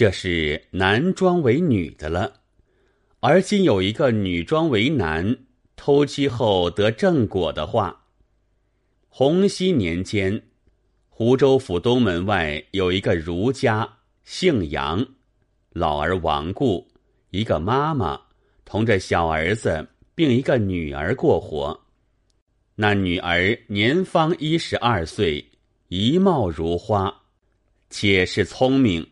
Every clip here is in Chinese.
这是男装为女的了。而今有一个女装为男，偷妻后得正果的话。洪熙年间，湖州府东门外有一个儒家，姓杨，老儿亡故，一个妈妈同着小儿子并一个女儿过活。那女儿年方一十二岁，仪貌如花，且是聪明。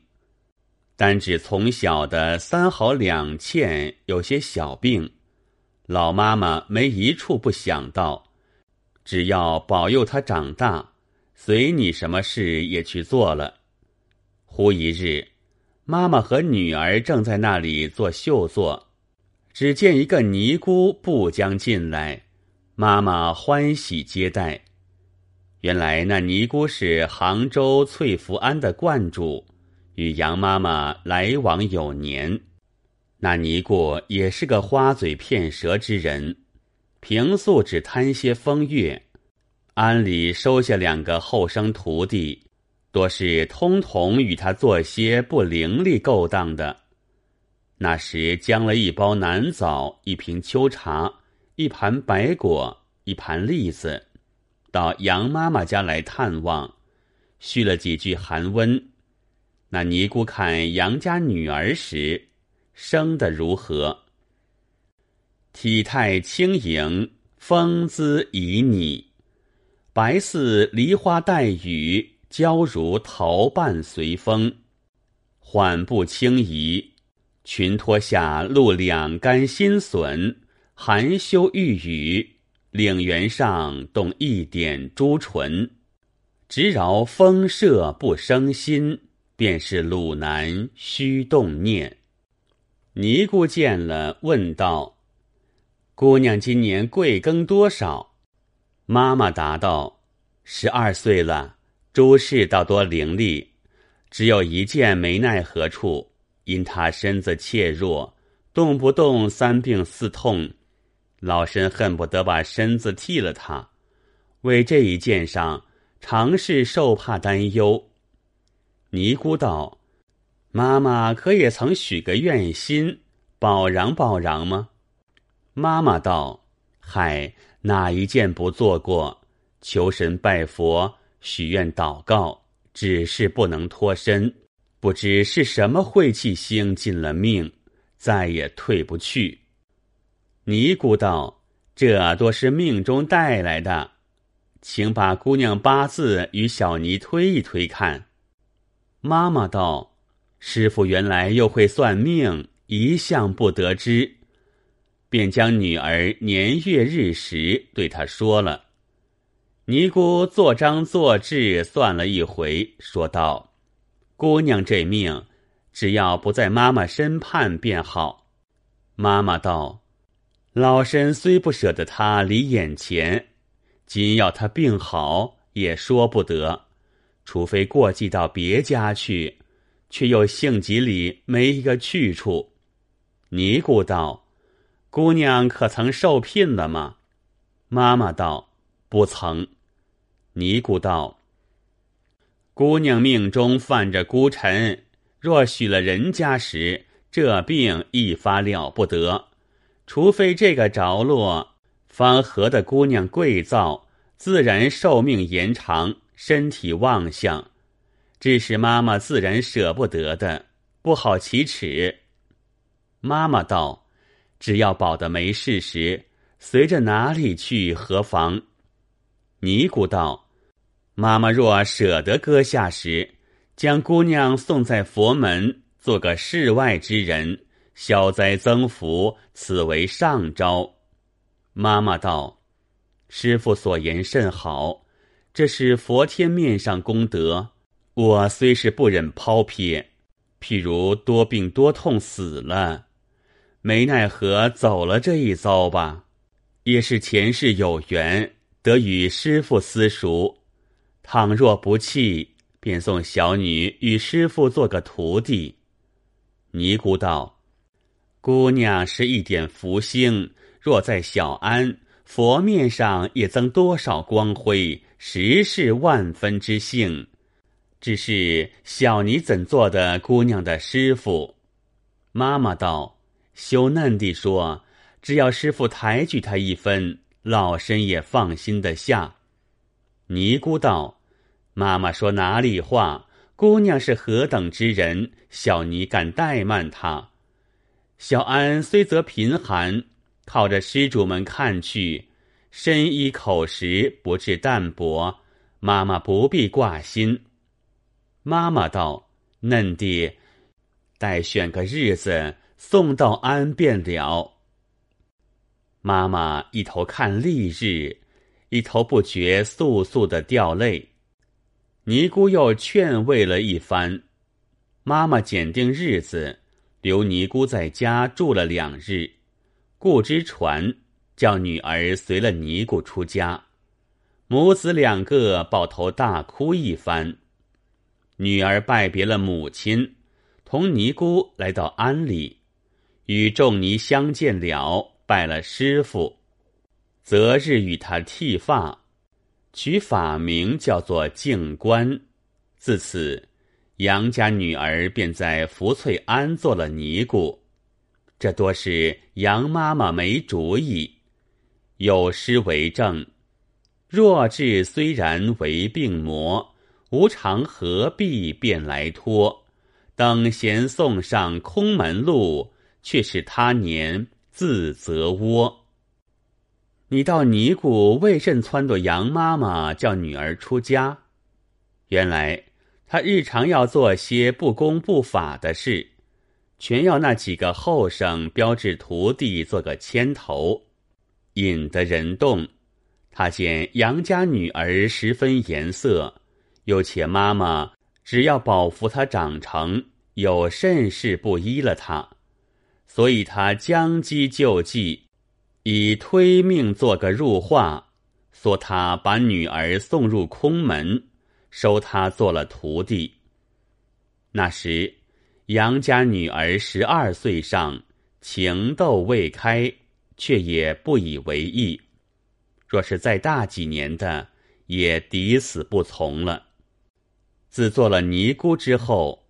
单指从小的三好两欠，有些小病，老妈妈没一处不想到，只要保佑他长大，随你什么事也去做了。忽一日，妈妈和女儿正在那里做绣作，只见一个尼姑步将进来，妈妈欢喜接待。原来那尼姑是杭州翠福庵的观主。与杨妈妈来往有年，那尼姑也是个花嘴骗舌之人，平素只贪些风月，庵里收下两个后生徒弟，多是通同与他做些不伶俐勾当的。那时将了一包南枣、一瓶秋茶、一盘白果、一盘栗子，到杨妈妈家来探望，续了几句寒温。那尼姑看杨家女儿时，生得如何？体态轻盈，风姿旖旎，白似梨花带雨，娇如桃瓣随风。缓步轻移，裙脱下露两干新笋，含羞欲语，领缘上动一点朱唇，直饶风射不生心。便是鲁南须动念，尼姑见了，问道：“姑娘今年贵庚多少？”妈妈答道：“十二岁了，诸事倒多伶俐，只有一件没奈何处，因她身子怯弱，动不动三病四痛，老身恨不得把身子替了她。为这一件上，常是受怕担忧。”尼姑道：“妈妈可也曾许个愿心，保攘保攘吗？”妈妈道：“嗨，哪一件不做过？求神拜佛，许愿祷告，只是不能脱身。不知是什么晦气星进了命，再也退不去。”尼姑道：“这多是命中带来的，请把姑娘八字与小尼推一推看。”妈妈道：“师傅原来又会算命，一向不得知，便将女儿年月日时对他说了。尼姑做章做志算了一回，说道：‘姑娘这命，只要不在妈妈身畔便好。’妈妈道：‘老身虽不舍得她离眼前，今要她病好，也说不得。’”除非过继到别家去，却又性急里没一个去处。尼姑道：“姑娘可曾受聘了吗？”妈妈道：“不曾。”尼姑道：“姑娘命中犯着孤臣，若许了人家时，这病一发了不得。除非这个着落，方合的姑娘贵造，自然寿命延长。”身体妄相，致使妈妈自然舍不得的，不好启齿。妈妈道：“只要保得没事时，随着哪里去何妨？”尼姑道：“妈妈若舍得搁下时，将姑娘送在佛门，做个世外之人，消灾增福，此为上招。”妈妈道：“师傅所言甚好。”这是佛天面上功德，我虽是不忍抛撇，譬如多病多痛死了，没奈何走了这一遭吧，也是前世有缘得与师傅私熟，倘若不弃，便送小女与师傅做个徒弟。尼姑道：“姑娘是一点福星，若在小安佛面上，也增多少光辉。”实是万分之幸，只是小尼怎做的姑娘的师傅？”妈妈道：“羞嫩地说，只要师傅抬举他一分，老身也放心的下。”尼姑道：“妈妈说哪里话？姑娘是何等之人，小尼敢怠慢她？小安虽则贫寒，靠着施主们看去。”身衣口食不致淡薄，妈妈不必挂心。妈妈道：“嫩弟，待选个日子送到安便了。”妈妈一头看丽日，一头不觉簌簌的掉泪。尼姑又劝慰了一番，妈妈拣定日子，留尼姑在家住了两日，故之传。叫女儿随了尼姑出家，母子两个抱头大哭一番。女儿拜别了母亲，同尼姑来到庵里，与众尼相见了，拜了师傅，择日与他剃发，取法名叫做静观。自此，杨家女儿便在福翠庵做了尼姑。这多是杨妈妈没主意。有诗为证：“弱智虽然为病魔，无常何必便来托？等闲送上空门路，却是他年自责窝。”你道尼姑为甚撺掇杨妈妈叫女儿出家？原来她日常要做些不公不法的事，全要那几个后生标志徒弟做个牵头。引得人动，他见杨家女儿十分颜色，又且妈妈只要保扶她长成，有甚事不依了她，所以他将计就计，以推命做个入画，说他把女儿送入空门，收她做了徒弟。那时杨家女儿十二岁上，情窦未开。却也不以为意。若是再大几年的，也抵死不从了。自做了尼姑之后，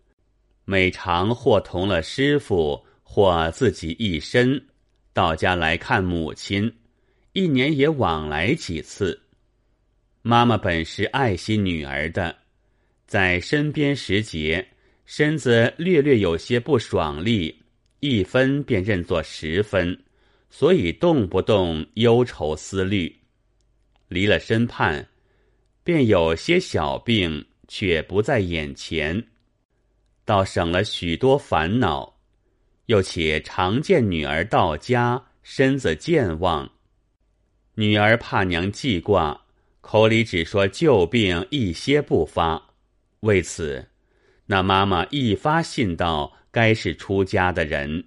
每常或同了师傅，或自己一身到家来看母亲，一年也往来几次。妈妈本是爱惜女儿的，在身边时节，身子略略有些不爽利，一分便认作十分。所以动不动忧愁思虑，离了身畔，便有些小病，却不在眼前，倒省了许多烦恼。又且常见女儿到家，身子健忘，女儿怕娘记挂，口里只说旧病一些不发。为此，那妈妈一发信道，该是出家的人。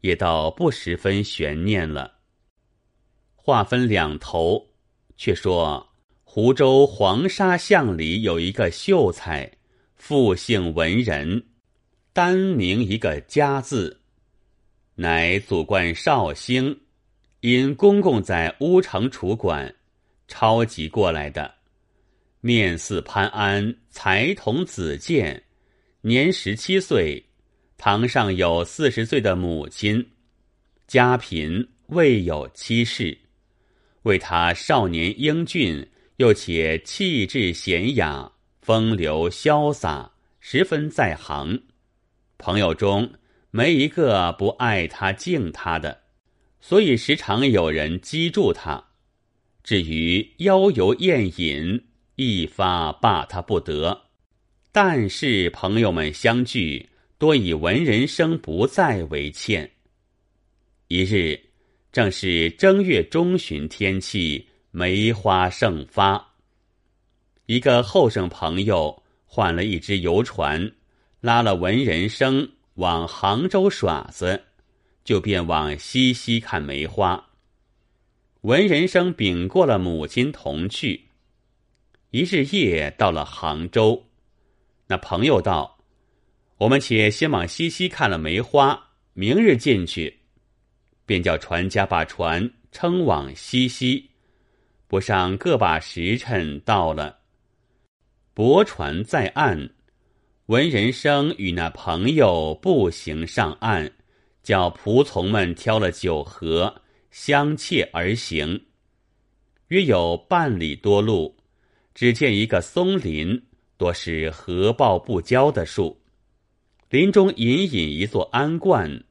也倒不十分悬念了。话分两头，却说湖州黄沙巷里有一个秀才，复姓文人，单名一个家字，乃祖贯绍兴，因公公在乌城处管，抄集过来的。面似潘安，才童子健，年十七岁。堂上有四十岁的母亲，家贫未有妻室，为他少年英俊，又且气质娴雅，风流潇洒，十分在行。朋友中没一个不爱他敬他的，所以时常有人击住他。至于邀游宴饮，一发罢他不得。但是朋友们相聚。多以文人生不在为歉。一日，正是正月中旬天气，梅花盛发。一个后生朋友换了一只游船，拉了文人生往杭州耍子，就便往西溪看梅花。文人生禀过了母亲同去。一日夜到了杭州，那朋友道。我们且先往西溪看了梅花，明日进去，便叫船家把船撑往西溪。不上个把时辰，到了，泊船在岸，文人生与那朋友步行上岸，叫仆从们挑了酒盒，相切而行。约有半里多路，只见一个松林，多是合抱不交的树。林中隐隐一座安观，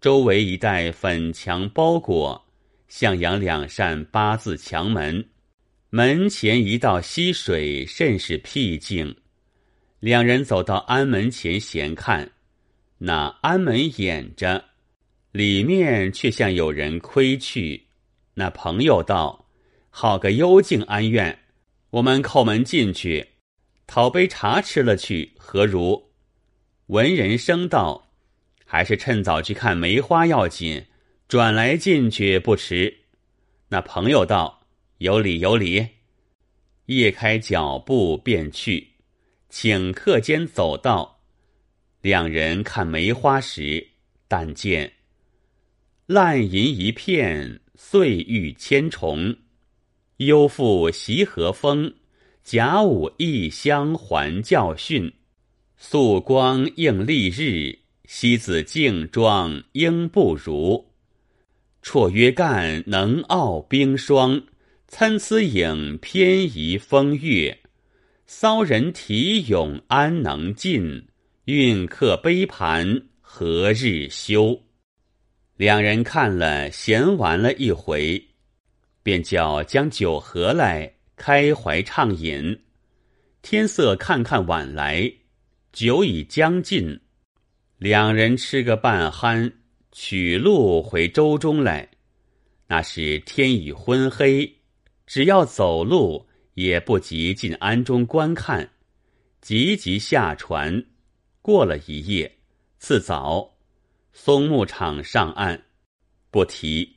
周围一带粉墙包裹，向阳两扇八字墙门，门前一道溪水，甚是僻静。两人走到安门前闲看，那安门掩着，里面却像有人窥去。那朋友道：“好个幽静安院，我们叩门进去，讨杯茶吃了去，何如？”文人生道：“还是趁早去看梅花要紧，转来进去不迟。”那朋友道：“有理有理。”夜开脚步便去。顷刻间走到，两人看梅花时，但见烂银一片，碎玉千重。幽妇习和风，甲午异乡还教训。素光映丽日，西子镜妆应不如。绰约干能傲冰霜，参差影偏移风月。骚人题咏安能尽？韵客杯盘何日休？两人看了闲玩了一回，便叫将酒合来，开怀畅饮。天色看看晚来，酒已将尽，两人吃个半酣，取路回舟中来。那时天已昏黑，只要走路。也不及进庵中观看，急急下船，过了一夜。次早，松木场上岸，不提。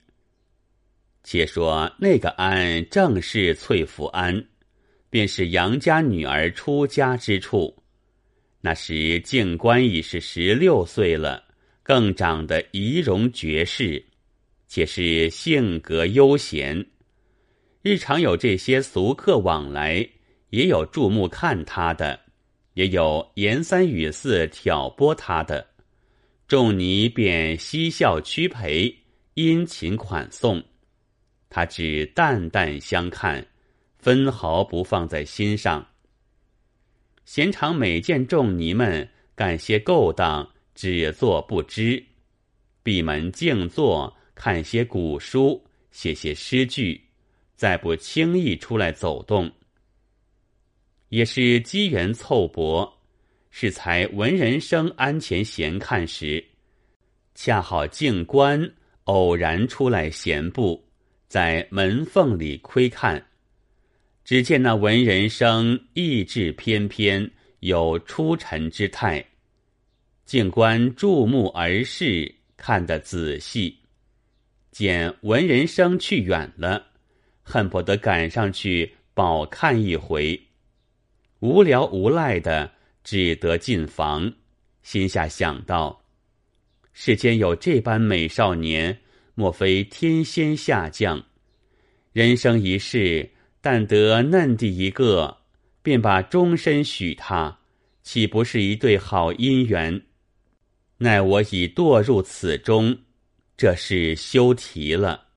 且说那个庵正是翠福庵，便是杨家女儿出家之处。那时静观已是十六岁了，更长得仪容绝世，且是性格悠闲。日常有这些俗客往来，也有注目看他的，也有言三语四挑拨他的，众尼便嬉笑屈陪，殷勤款送，他只淡淡相看，分毫不放在心上。闲常每见众尼们干些勾当，只做不知，闭门静坐，看些古书，写些诗句。再不轻易出来走动，也是机缘凑薄，是才文人生安前闲看时，恰好静观偶然出来闲步，在门缝里窥看，只见那文人生意志翩翩，有出尘之态。静观注目而视，看得仔细，见文人生去远了。恨不得赶上去饱看一回，无聊无赖的，只得进房。心下想到：世间有这般美少年，莫非天仙下降？人生一世，但得嫩的一个，便把终身许他，岂不是一对好姻缘？奈我已堕入此中，这事休提了。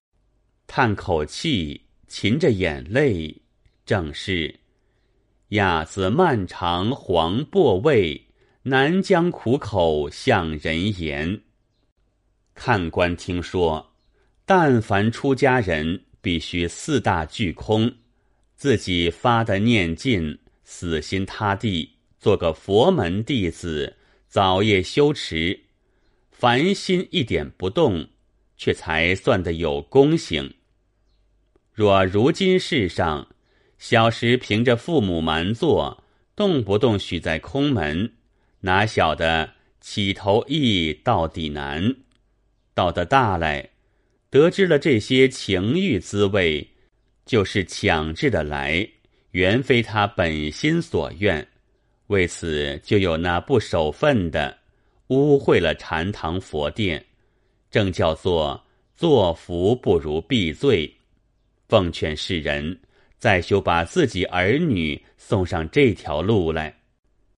叹口气。噙着眼泪，正是亚子漫长黄薄味，难将苦口向人言。看官听说，但凡出家人，必须四大俱空，自己发的念尽，死心塌地做个佛门弟子，早夜修持，凡心一点不动，却才算得有功行。若如今世上，小时凭着父母瞒做，动不动许在空门，哪晓得起头易到底难？到得大来，得知了这些情欲滋味，就是强制的来，原非他本心所愿。为此，就有那不守份的，污秽了禅堂佛殿，正叫做作福不如避罪。奉劝世人，再修把自己儿女送上这条路来。